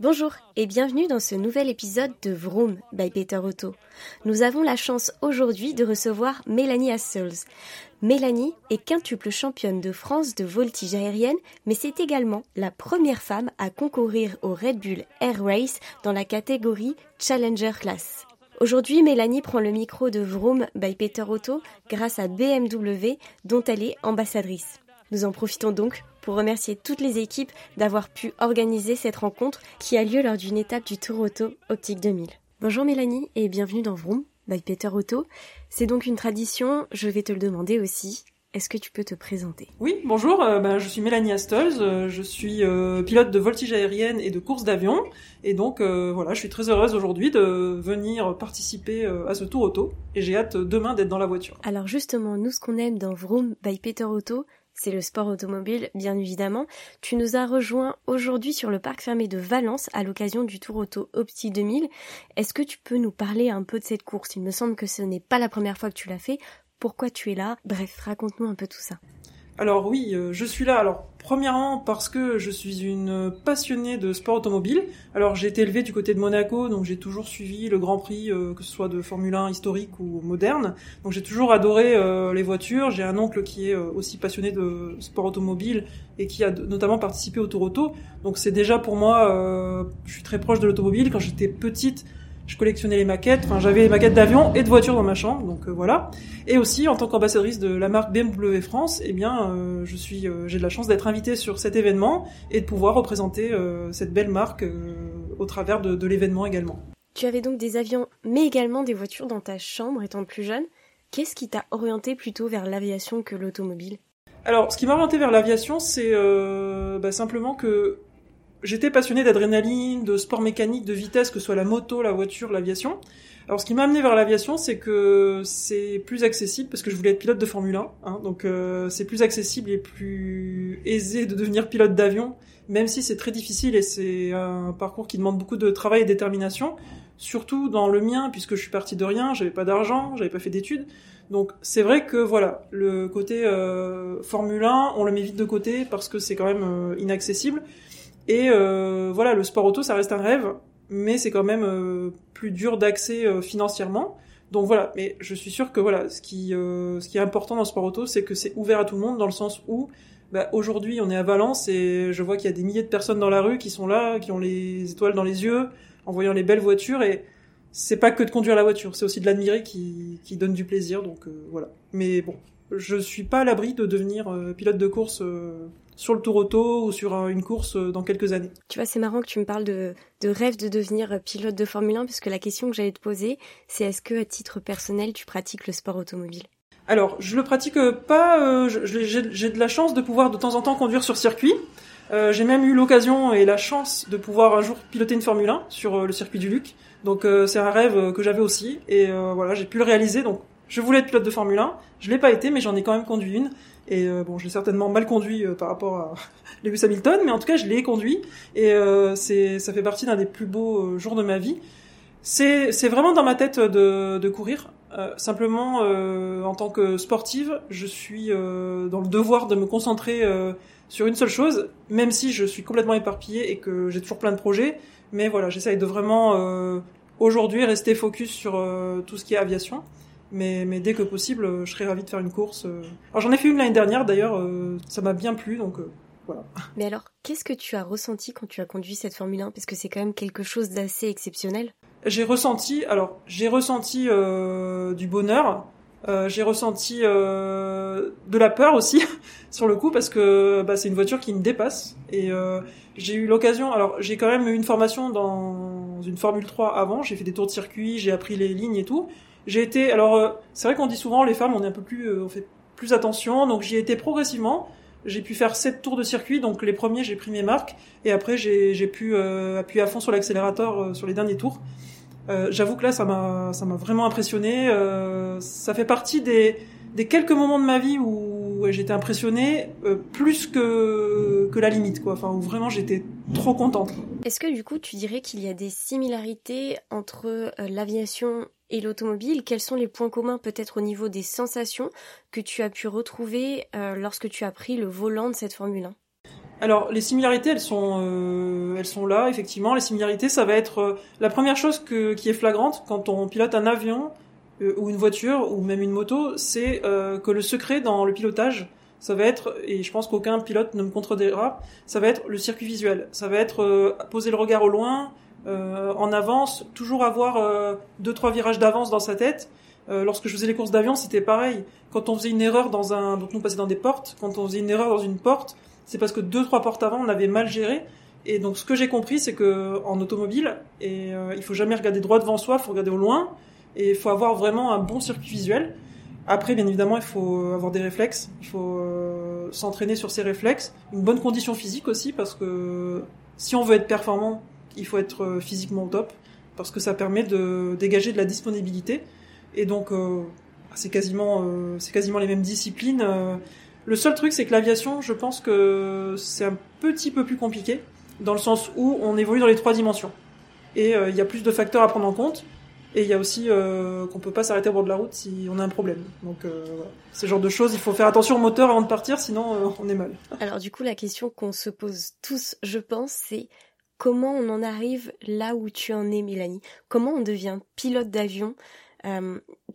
Bonjour et bienvenue dans ce nouvel épisode de Vroom by Peter Otto. Nous avons la chance aujourd'hui de recevoir Mélanie Hassels. Mélanie est quintuple championne de France de voltige aérienne, mais c'est également la première femme à concourir au Red Bull Air Race dans la catégorie Challenger Class. Aujourd'hui, Mélanie prend le micro de Vroom by Peter Otto grâce à BMW dont elle est ambassadrice. Nous en profitons donc pour remercier toutes les équipes d'avoir pu organiser cette rencontre qui a lieu lors d'une étape du Tour Auto Optique 2000. Bonjour Mélanie et bienvenue dans Vroom by Peter Auto. C'est donc une tradition, je vais te le demander aussi. Est-ce que tu peux te présenter? Oui, bonjour, euh, ben, je suis Mélanie Astols, euh, je suis euh, pilote de voltige aérienne et de course d'avion, et donc voilà, je suis très heureuse aujourd'hui de venir participer à ce tour auto, et j'ai hâte demain d'être dans la voiture. Alors justement, nous ce qu'on aime dans Vroom by Peter Auto, c'est le sport automobile, bien évidemment. Tu nous as rejoint aujourd'hui sur le parc fermé de Valence à l'occasion du Tour Auto Opti 2000. Est-ce que tu peux nous parler un peu de cette course? Il me semble que ce n'est pas la première fois que tu l'as fait. Pourquoi tu es là? Bref, raconte-nous un peu tout ça. Alors oui, euh, je suis là. Alors premièrement parce que je suis une passionnée de sport automobile. Alors j'ai été élevée du côté de Monaco, donc j'ai toujours suivi le Grand Prix, euh, que ce soit de Formule 1 historique ou moderne. Donc j'ai toujours adoré euh, les voitures. J'ai un oncle qui est aussi passionné de sport automobile et qui a notamment participé au Tour Auto. Donc c'est déjà pour moi, je suis très proche de l'automobile. Quand j'étais petite, je collectionnais les maquettes, enfin j'avais les maquettes d'avions et de voitures dans ma chambre, donc euh, voilà. Et aussi en tant qu'ambassadrice de la marque BMW France, eh bien euh, je suis, euh, j'ai de la chance d'être invitée sur cet événement et de pouvoir représenter cette belle marque au travers de, de l'événement également. Tu avais donc des avions, mais également des voitures dans ta chambre étant plus jeune. Qu'est-ce qui t'a orienté plutôt vers l'aviation que l'automobile? Alors, ce qui m'a orienté vers l'aviation, c'est bah, simplement que j'étais passionné d'adrénaline, de sport mécanique, de vitesse, que ce soit la moto, la voiture, l'aviation. Alors ce qui m'a amené vers l'aviation, c'est que c'est plus accessible parce que je voulais être pilote de Formule 1, hein, donc euh, c'est plus accessible et plus aisé de devenir pilote d'avion, même si c'est très difficile et c'est un parcours qui demande beaucoup de travail et détermination, surtout dans le mien puisque je suis parti de rien, j'avais pas d'argent, j'avais pas fait d'études. Donc c'est vrai que voilà, le côté euh, Formule 1, on le met vite de côté parce que c'est quand même euh, inaccessible. Et euh, voilà, le sport auto, ça reste un rêve, mais c'est quand même euh, plus dur d'accès euh, financièrement. Donc voilà, mais je suis sûr que voilà, ce qui, ce qui est important dans le sport auto, c'est que c'est ouvert à tout le monde dans le sens où bah, aujourd'hui on est à Valence et je vois qu'il y a des milliers de personnes dans la rue qui sont là, qui ont les étoiles dans les yeux, en voyant les belles voitures et c'est pas que de conduire la voiture, c'est aussi de l'admirer qui, qui donne du plaisir. Donc voilà. Mais bon, je suis pas à l'abri de devenir pilote de course sur le tour auto ou sur une course euh, dans quelques années. Tu vois, c'est marrant que tu me parles de, rêve de devenir euh, pilote de Formule 1, puisque la question que j'allais te poser, c'est est-ce que à titre personnel, tu pratiques le sport automobile? Alors, je le pratique pas. Euh, j'ai de la chance de pouvoir de temps en temps conduire sur circuit. j'ai même eu l'occasion et la chance de pouvoir un jour piloter une Formule 1 sur le circuit du Luc. Donc c'est un rêve que j'avais aussi et voilà, j'ai pu le réaliser. Donc je voulais être pilote de Formule 1, je l'ai pas été, mais j'en ai quand même conduit une. Et euh, bon, j'ai certainement mal conduit euh, par rapport à Lewis Hamilton, mais en tout cas, je l'ai conduit. Et euh, c'est, ça fait partie d'un des plus beaux jours de ma vie. C'est, c'est vraiment dans ma tête de, de courir. simplement, en tant que sportive, je suis dans le devoir de me concentrer sur une seule chose, même si je suis complètement éparpillée et que j'ai toujours plein de projets. Mais voilà, j'essaye de vraiment aujourd'hui rester focus sur tout ce qui est aviation. Mais, mais dès que possible, euh, je serais ravi de faire une course. Euh. Alors j'en ai fait une l'année dernière d'ailleurs, euh, ça m'a bien plu, donc voilà. Mais alors, qu'est-ce que tu as ressenti quand tu as conduit cette Formule 1 Parce que c'est quand même quelque chose d'assez exceptionnel. J'ai ressenti, alors j'ai ressenti du bonheur, j'ai ressenti de la peur aussi sur le coup parce que bah, c'est une voiture qui me dépasse et j'ai eu l'occasion. Alors j'ai quand même eu une formation dans une Formule 3 avant, j'ai fait des tours de circuit, j'ai appris les lignes et tout. J'ai été, alors euh, c'est vrai qu'on dit souvent les femmes, on est un peu plus, euh, on fait plus attention, donc j'y ai été progressivement. J'ai pu faire sept tours de circuit, donc les premiers j'ai pris mes marques et après j'ai pu euh, appuyer à fond sur l'accélérateur sur les derniers tours. J'avoue que là ça m'a ça m'a vraiment impressionné. ça fait partie des des quelques moments de ma vie où j'étais impressionnée plus que que la limite quoi. Enfin où vraiment j'étais trop contente. Est-ce que du coup tu dirais qu'il y a des similarités entre l'aviation et l'automobile, quels sont les points communs peut-être au niveau des sensations que tu as pu retrouver euh, lorsque tu as pris le volant de cette Formule 1 Alors les similarités, elles sont, euh, elles sont là effectivement. Les similarités, ça va être euh, la première chose qui est flagrante quand on pilote un avion ou une voiture ou même une moto, c'est que le secret dans le pilotage, ça va être, et je pense qu'aucun pilote ne me contredira, ça va être le circuit visuel. Ça va être poser le regard au loin, en avance, toujours avoir deux trois virages d'avance dans sa tête. lorsque je faisais les courses d'avion, c'était pareil. Quand on faisait une erreur dans un, donc nous passait dans des portes, quand on faisait une erreur dans une porte, c'est parce que deux trois portes avant on avait mal géré. Et donc ce que j'ai compris, c'est que en automobile, euh, il faut jamais regarder droit devant soi, il faut regarder au loin, et il faut avoir vraiment un bon circuit visuel. Après, bien évidemment, il faut avoir des réflexes, il faut euh, s'entraîner sur ces réflexes, une bonne condition physique aussi, parce que si on veut être performant, il faut être euh, physiquement au top, parce que ça permet de dégager de la disponibilité. Et donc, euh, c'est quasiment, c'est quasiment les mêmes disciplines. Le seul truc, c'est que l'aviation, je pense que c'est un petit peu plus compliqué, dans le sens où on évolue dans les trois dimensions. Et euh, il y a plus de facteurs à prendre en compte. Et il y a aussi euh, qu'on peut pas s'arrêter au bord de la route si on a un problème. Donc euh, voilà. ce genre de choses, il faut faire attention au moteur avant de partir, sinon euh, on est mal. Alors du coup, la question qu'on se pose tous, je pense, c'est comment on en arrive là où tu en es, Mélanie? Comment on devient pilote d'avion?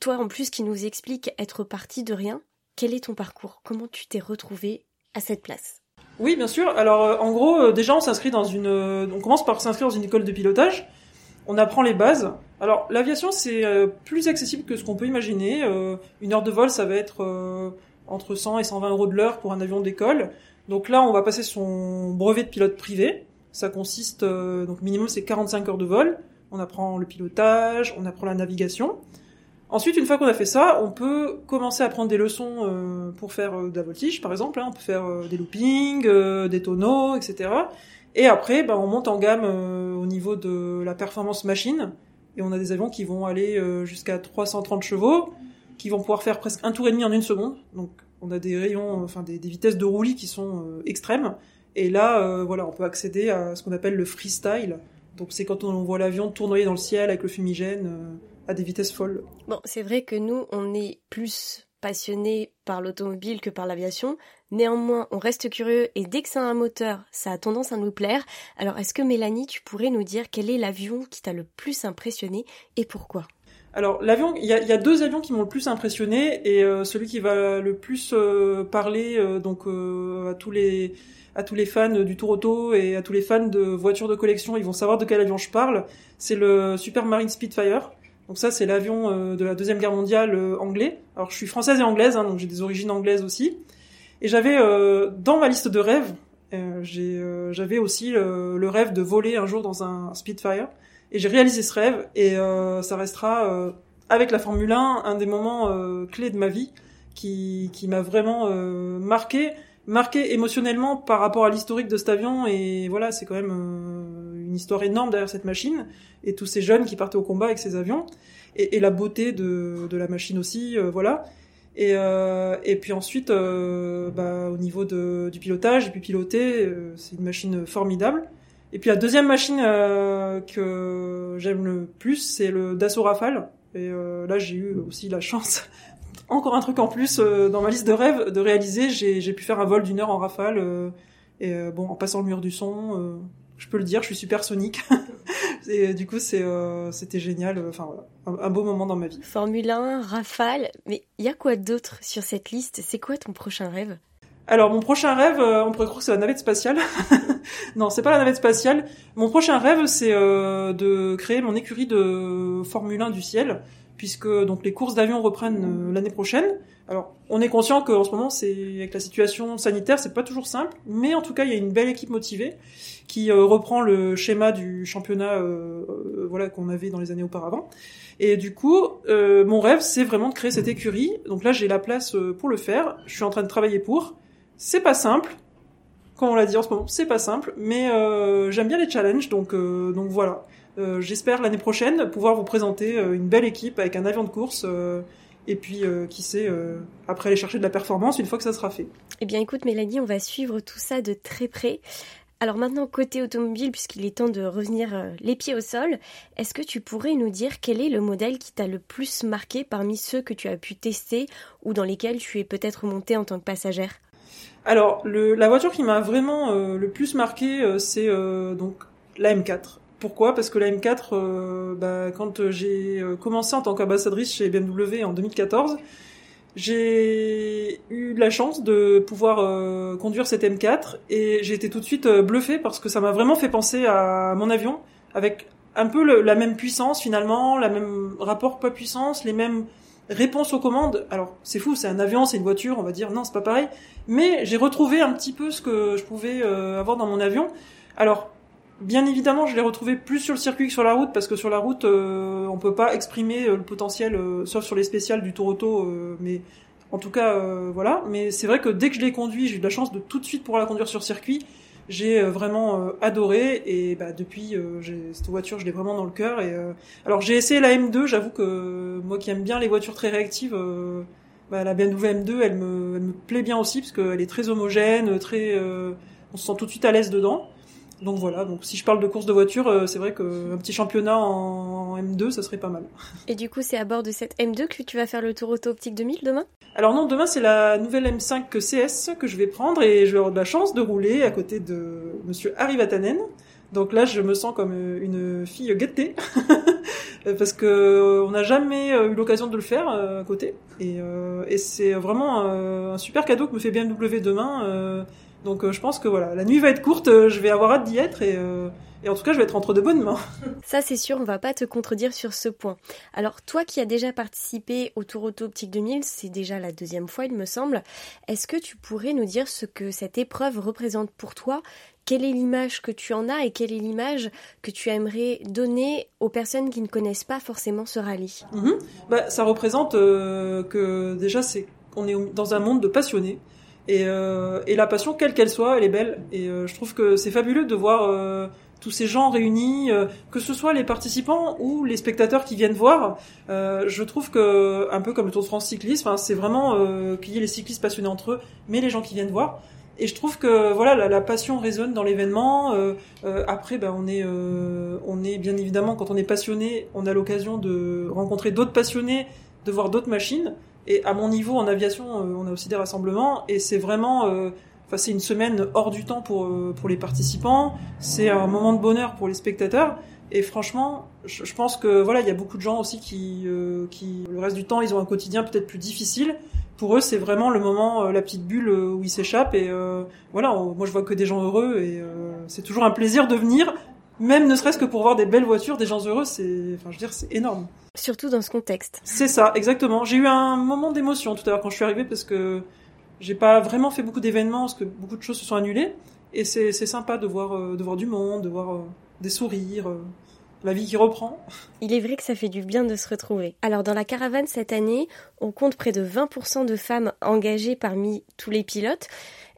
Toi, en plus, qui nous explique être parti de rien, quel est ton parcours? Comment tu t'es retrouvé à cette place? Oui, bien sûr. Alors, euh, en gros, euh, déjà, on s'inscrit dans une. Euh, on commence par s'inscrire dans une école de pilotage. On apprend les bases. Alors, l'aviation, c'est plus accessible que ce qu'on peut imaginer. une heure de vol, ça va être entre 100 et 120 euros de l'heure pour un avion d'école. Donc là, on va passer son brevet de pilote privé. Ça consiste, donc minimum, c'est 45 heures de vol. On apprend le pilotage, on apprend la navigation. Ensuite, une fois qu'on a fait ça, on peut commencer à prendre des leçons euh, pour faire euh, de la voltige, par exemple. Hein. on peut faire euh, des loopings, des tonneaux, etc. Et après, ben, on monte en gamme au niveau de la performance machine. Et on a des avions qui vont aller jusqu'à 330 chevaux, qui vont pouvoir faire presque un tour et demi en une seconde. Donc, on a des rayons, enfin des, vitesses de roulis qui sont extrêmes. Et là, voilà, on peut accéder à ce qu'on appelle le freestyle. Donc, c'est quand on voit l'avion tournoyer dans le ciel avec le fumigène à des vitesses folles. Bon, c'est vrai que nous, on est plus passionnés par l'automobile que par l'aviation. Néanmoins, on reste curieux et dès que c'est un moteur, ça a tendance à nous plaire. Alors, est-ce que Mélanie, tu pourrais nous dire quel est l'avion qui t'a le plus impressionné et pourquoi? Alors l'avion, il y a, deux avions qui m'ont le plus impressionné et euh, celui qui va le plus euh, parler euh, donc à tous les à tous les fans du Tour Auto et à tous les fans de voitures de collection, ils vont savoir de quel avion je parle. C'est le Supermarine Spitfire. Donc ça, c'est l'avion euh, de la deuxième guerre mondiale euh, anglais. Alors je suis française et anglaise, hein, donc j'ai des origines anglaises aussi. Et j'avais euh, dans ma liste de rêves, j'avais aussi le rêve de voler un jour dans un Spitfire. Et j'ai réalisé ce rêve, et ça restera avec la Formule 1 un des moments clés de ma vie qui, qui m'a vraiment marqué, marqué émotionnellement par rapport à l'historique de cet avion. Et voilà, c'est quand même une histoire énorme derrière cette machine et tous ces jeunes qui partaient au combat avec ces avions et, et la beauté de, de, la machine aussi, euh, voilà. Et, euh, et puis ensuite, euh, bah, au niveau de, du pilotage, et puis piloter, euh, c'est une machine formidable. Et puis la deuxième machine euh, que j'aime le plus, c'est le Dassault Rafale. Et là, j'ai eu aussi la chance, encore un truc en plus dans ma liste de rêves, de réaliser. J'ai pu faire un vol d'une heure en Rafale. et bon, en passant le mur du son, je peux le dire, je suis supersonique. et du coup, euh, c'était génial. Euh, enfin, un, beau moment dans ma vie. Formule 1, Rafale. Mais il y a quoi d'autre sur cette liste? C'est quoi ton prochain rêve? Alors mon prochain rêve, euh, on pourrait croire que c'est la navette spatiale. non, c'est pas la navette spatiale. Mon prochain rêve, c'est de créer mon écurie de Formule 1 du ciel, puisque donc les courses d'avion reprennent l'année prochaine. Alors, on est conscient qu'en ce moment, c'est avec la situation sanitaire, c'est pas toujours simple, mais en tout cas, il y a une belle équipe motivée qui euh, reprend le schéma du championnat, euh, euh, voilà, qu'on avait dans les années auparavant. Et du coup, mon rêve, c'est vraiment de créer cette écurie. Donc là, j'ai la place pour le faire. Je suis en train de travailler pour. C'est pas simple, comme on l'a dit en ce moment, c'est pas simple, mais j'aime bien les challenges, donc donc voilà. J'espère l'année prochaine pouvoir vous présenter une belle équipe avec un avion de course et puis, euh, qui sait, euh, après aller chercher de la performance une fois que ça sera fait. Eh bien, écoute, Mélanie, on va suivre tout ça de très près. Alors maintenant, côté automobile, puisqu'il est temps de revenir euh, les pieds au sol, est-ce que tu pourrais nous dire quel est le modèle qui t'a le plus marqué parmi ceux que tu as pu tester ou dans lesquels tu es peut-être monté en tant que passagère? Alors, la voiture qui m'a vraiment euh, le plus marqué, euh, c'est euh, donc la M4. Pourquoi? Parce que la M4, bah, quand j'ai commencé en tant qu'ambassadrice chez BMW en 2014, j'ai eu la chance de pouvoir conduire cette M4 et j'ai été tout de suite bluffé parce que ça m'a vraiment fait penser à mon avion avec un peu la même puissance finalement, la même rapport poids-puissance, les mêmes réponses aux commandes. Alors c'est fou, c'est un avion, c'est une voiture, on va dire non, c'est pas pareil. Mais j'ai retrouvé un petit peu ce que je pouvais euh, avoir dans mon avion. Alors bien évidemment, je l'ai retrouvé plus sur le circuit que sur la route parce que sur la route, euh, on peut pas exprimer euh, le potentiel, sauf sur les spéciales du Tour Auto, mais en tout cas voilà. Mais c'est vrai que dès que je l'ai conduit, j'ai eu de la chance de tout de suite pouvoir la conduire sur circuit j'ai euh, vraiment euh, adoré et bah, depuis euh, cette voiture je l'ai vraiment dans le cœur et alors j'ai essayé la M2 j'avoue que moi qui aime bien les voitures très réactives bah, la BMW M2 elle me, elle me plaît bien aussi parce qu'elle est très homogène très on se sent tout de suite à l'aise dedans. Donc voilà, donc si je parle de course de voiture, c'est vrai qu'un petit championnat en M2, ça serait pas mal. Et du coup, c'est à bord de cette M2 que tu vas faire le tour auto optique 2000 demain? Alors non, demain c'est la nouvelle M5 CS que je vais prendre et je vais avoir de la chance de rouler à côté de Monsieur Harry Vatanen. Donc là, je me sens comme euh, une fille gâtée parce que euh, on n'a jamais euh, eu l'occasion de le faire à côté et, et c'est vraiment un super cadeau que me fait BMW demain. Donc je pense que voilà, la nuit va être courte, je vais avoir hâte d'y être et et en tout cas, je vais être entre de bonnes mains. Ça, c'est sûr, on va pas te contredire sur ce point. Alors, toi qui as déjà participé au Tour Auto Optique 2000, c'est déjà la deuxième fois, il me semble. Est-ce que tu pourrais nous dire ce que cette épreuve représente pour toi? Quelle est l'image que tu en as et quelle est l'image que tu aimerais donner aux personnes qui ne connaissent pas forcément ce rallye? Bah, Ça représente euh, que déjà c'est on est dans un monde de passionnés et, euh, et la passion quelle qu'elle soit elle est belle et euh, je trouve que c'est fabuleux de voir tous ces gens réunis, euh, que ce soit les participants ou les spectateurs qui viennent voir. Euh, je trouve que, un peu comme le Tour de France cyclisme, hein, c'est vraiment euh, qu'il y ait les cyclistes passionnés entre eux, mais les gens qui viennent voir. Et je trouve que voilà la, passion résonne dans l'événement. après, ben, on est on est bien évidemment quand on est passionné, on a l'occasion de rencontrer d'autres passionnés, de voir d'autres machines. Et à mon niveau en aviation, on a aussi des rassemblements et c'est vraiment Enfin, c'est une semaine hors du temps pour, euh, pour les participants. C'est un moment de bonheur pour les spectateurs. Et franchement, je, pense que voilà, il y a beaucoup de gens aussi qui, euh, qui, le reste du temps, ils ont un quotidien peut-être plus difficile. Pour eux, c'est vraiment le moment, euh, la petite bulle où ils s'échappent. Et voilà, moi je vois que des gens heureux. Et c'est toujours un plaisir de venir, même ne serait-ce que pour voir des belles voitures, des gens heureux. C'est, enfin, je veux dire, c'est énorme. Surtout dans ce contexte. C'est ça, exactement. J'ai eu un moment d'émotion tout à l'heure quand je suis arrivée parce que j'ai pas vraiment fait beaucoup d'événements parce que beaucoup de choses se sont annulées. Et c'est sympa de voir, euh, de voir du monde, de voir euh, des sourires, euh, la vie qui reprend. Il est vrai que ça fait du bien de se retrouver. Alors dans la caravane cette année, on compte près de 20% de femmes engagées parmi tous les pilotes.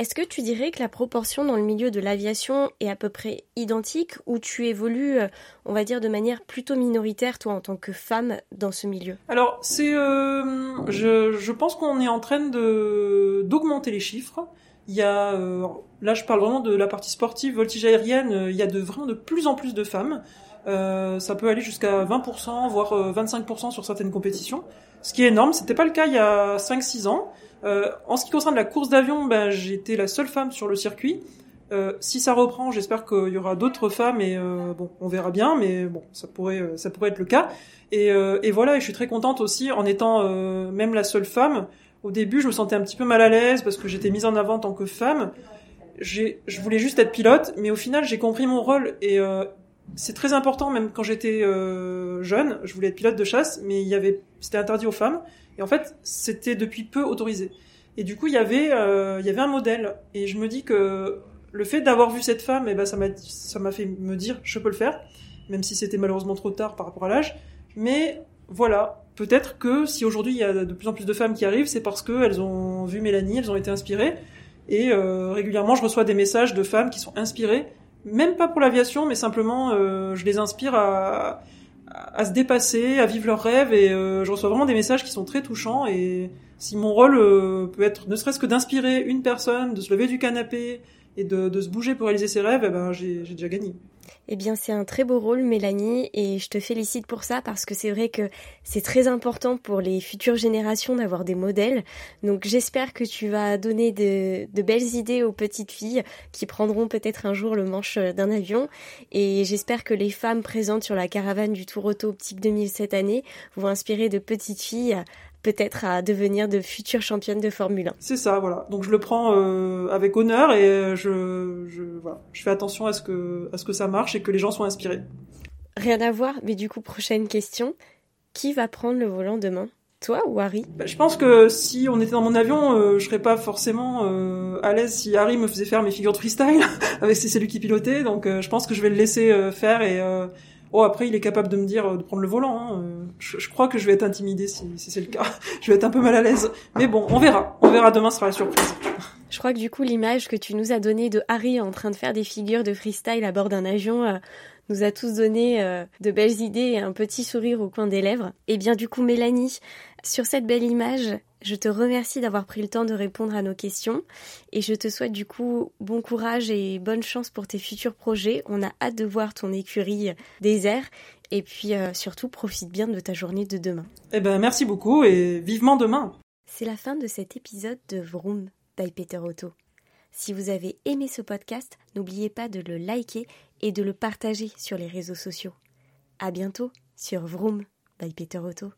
Est-ce que tu dirais que la proportion dans le milieu de l'aviation est à peu près identique ou tu évolues, euh, on va dire, de manière plutôt minoritaire, toi, en tant que femme, dans ce milieu? Alors, c'est, euh, je, pense qu'on est en train de d'augmenter les chiffres. Il y a, euh, là, je parle vraiment de la partie sportive, voltige aérienne. Il y a de vraiment de plus en plus de femmes. Ça peut aller jusqu'à 20%, voire 25% sur certaines compétitions, ce qui est énorme. C'était pas le cas il y a 5-6 ans. Euh, en ce qui concerne la course d'avion, ben, j'étais la seule femme sur le circuit. Euh, si ça reprend, j'espère qu'il y aura d'autres femmes et euh, bon, on verra bien, mais bon, ça pourrait, euh, ça pourrait être le cas. Et, euh, et voilà, et je suis très contente aussi en étant même la seule femme. Au début, je me sentais un petit peu mal à l'aise parce que j'étais mise en avant en tant que femme. J'ai, je voulais juste être pilote, mais au final, j'ai compris mon rôle et c'est très important. Même quand j'étais jeune, je voulais être pilote de chasse, mais il y avait, c'était interdit aux femmes. Et en fait, c'était depuis peu autorisé. Et du coup, il y avait, euh, il y avait un modèle. Et je me dis que le fait d'avoir vu cette femme, eh ben, ça m'a, ça m'a fait me dire, je peux le faire, même si c'était malheureusement trop tard par rapport à l'âge. Mais voilà, peut-être que si aujourd'hui il y a de plus en plus de femmes qui arrivent, c'est parce qu'elles ont vu Mélanie, elles ont été inspirées. Et euh, régulièrement, je reçois des messages de femmes qui sont inspirées, même pas pour l'aviation, mais simplement, euh, je les inspire à, à se dépasser, à vivre leurs rêves et euh, je reçois vraiment des messages qui sont très touchants et si mon rôle euh, peut être ne serait-ce que d'inspirer une personne, de se lever du canapé et de, se bouger pour réaliser ses rêves, eh ben, j'ai déjà gagné. Eh bien, c'est un très beau rôle, Mélanie, et je te félicite pour ça parce que c'est vrai que c'est très important pour les futures générations d'avoir des modèles. Donc, j'espère que tu vas donner de, belles idées aux petites filles qui prendront peut-être un jour le manche d'un avion. Et j'espère que les femmes présentes sur la caravane du Tour Auto Optique 2000 cette année vont inspirer de petites filles peut-être à devenir de futures championnes de Formule 1. C'est ça, voilà. Donc je le prends euh, avec honneur et je, je, voilà, je fais attention à ce, que, à ce que ça marche et que les gens soient inspirés. Rien à voir, mais du coup, prochaine question. Qui va prendre le volant demain? Toi ou Harry? Bah, Je pense que si on était dans mon avion, euh, je serais pas forcément euh, à l'aise si Harry me faisait faire mes figures de freestyle, avec c'est lui qui pilotait. Donc je pense que je vais le laisser faire et Oh, après, il est capable de me dire euh, de prendre le volant. Hein. Euh, je, crois que je vais être intimidée si, c'est le cas. je vais être un peu mal à l'aise. Mais bon, on verra. On verra demain, sera la surprise. Je crois que du coup, l'image que tu nous as donnée de Harry en train de faire des figures de freestyle à bord d'un avion euh, nous a tous donné de belles idées et un petit sourire au coin des lèvres. Et eh bien du coup, Mélanie, sur cette belle image, je te remercie d'avoir pris le temps de répondre à nos questions et je te souhaite du coup bon courage et bonne chance pour tes futurs projets. On a hâte de voir ton écurie désert et puis euh, surtout profite bien de ta journée de demain. Eh ben merci beaucoup et vivement demain. C'est la fin de cet épisode de Vroom by Peter Otto. Si vous avez aimé ce podcast, n'oubliez pas de le liker et de le partager sur les réseaux sociaux. À bientôt sur Vroom by Peter Otto.